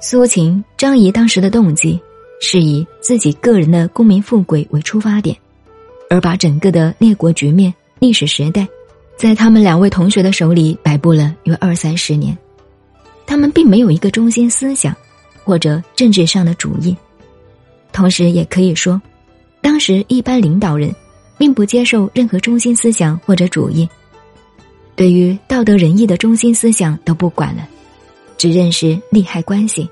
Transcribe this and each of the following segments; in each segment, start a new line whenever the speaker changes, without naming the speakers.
苏秦、张仪当时的动机是以自己个人的功名富贵为出发点，而把整个的列国局面、历史时代，在他们两位同学的手里摆布了约二三十年。他们并没有一个中心思想，或者政治上的主义。同时，也可以说，当时一般领导人并不接受任何中心思想或者主义，对于道德仁义的中心思想都不管了。只认识利害关系，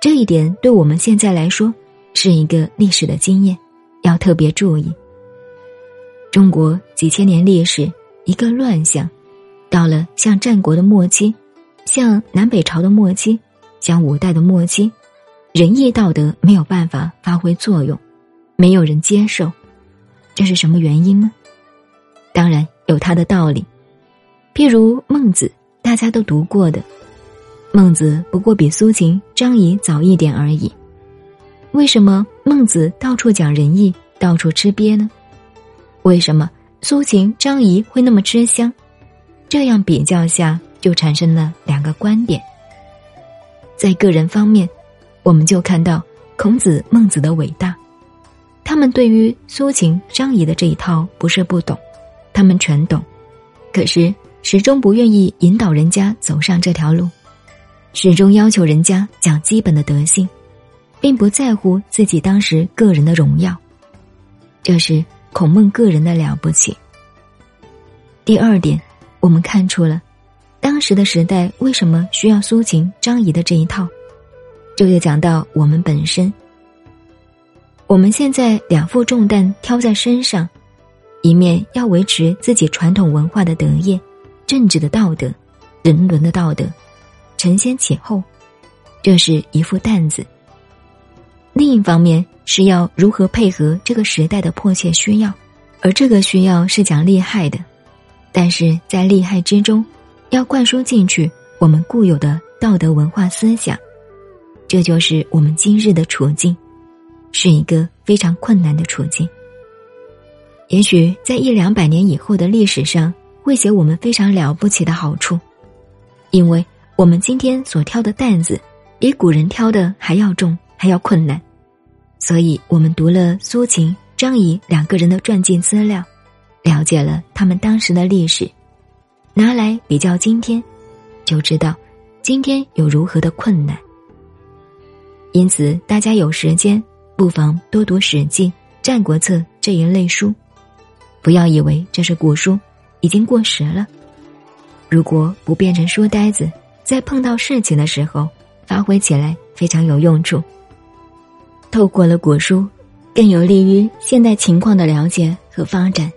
这一点对我们现在来说是一个历史的经验，要特别注意。中国几千年历史一个乱象，到了像战国的末期，像南北朝的末期，像五代的末期，仁义道德没有办法发挥作用，没有人接受，这是什么原因呢？当然有它的道理，譬如孟子，大家都读过的。孟子不过比苏秦、张仪早一点而已，为什么孟子到处讲仁义，到处吃瘪呢？为什么苏秦、张仪会那么吃香？这样比较下，就产生了两个观点。在个人方面，我们就看到孔子、孟子的伟大，他们对于苏秦、张仪的这一套不是不懂，他们全懂，可是始终不愿意引导人家走上这条路。始终要求人家讲基本的德性，并不在乎自己当时个人的荣耀，这是孔孟个人的了不起。第二点，我们看出了当时的时代为什么需要苏秦、张仪的这一套，这就讲到我们本身。我们现在两副重担挑在身上，一面要维持自己传统文化的德业、政治的道德、人伦的道德。承先启后，这是一副担子。另一方面是要如何配合这个时代的迫切需要，而这个需要是讲利害的，但是在利害之中，要灌输进去我们固有的道德文化思想，这就是我们今日的处境，是一个非常困难的处境。也许在一两百年以后的历史上，会写我们非常了不起的好处，因为。我们今天所挑的担子，比古人挑的还要重，还要困难，所以我们读了苏秦、张仪两个人的传记资料，了解了他们当时的历史，拿来比较今天，就知道今天有如何的困难。因此，大家有时间不妨多读《史记》《战国策》这一类书，不要以为这是古书，已经过时了。如果不变成书呆子。在碰到事情的时候，发挥起来非常有用处。透过了古书，更有利于现代情况的了解和发展。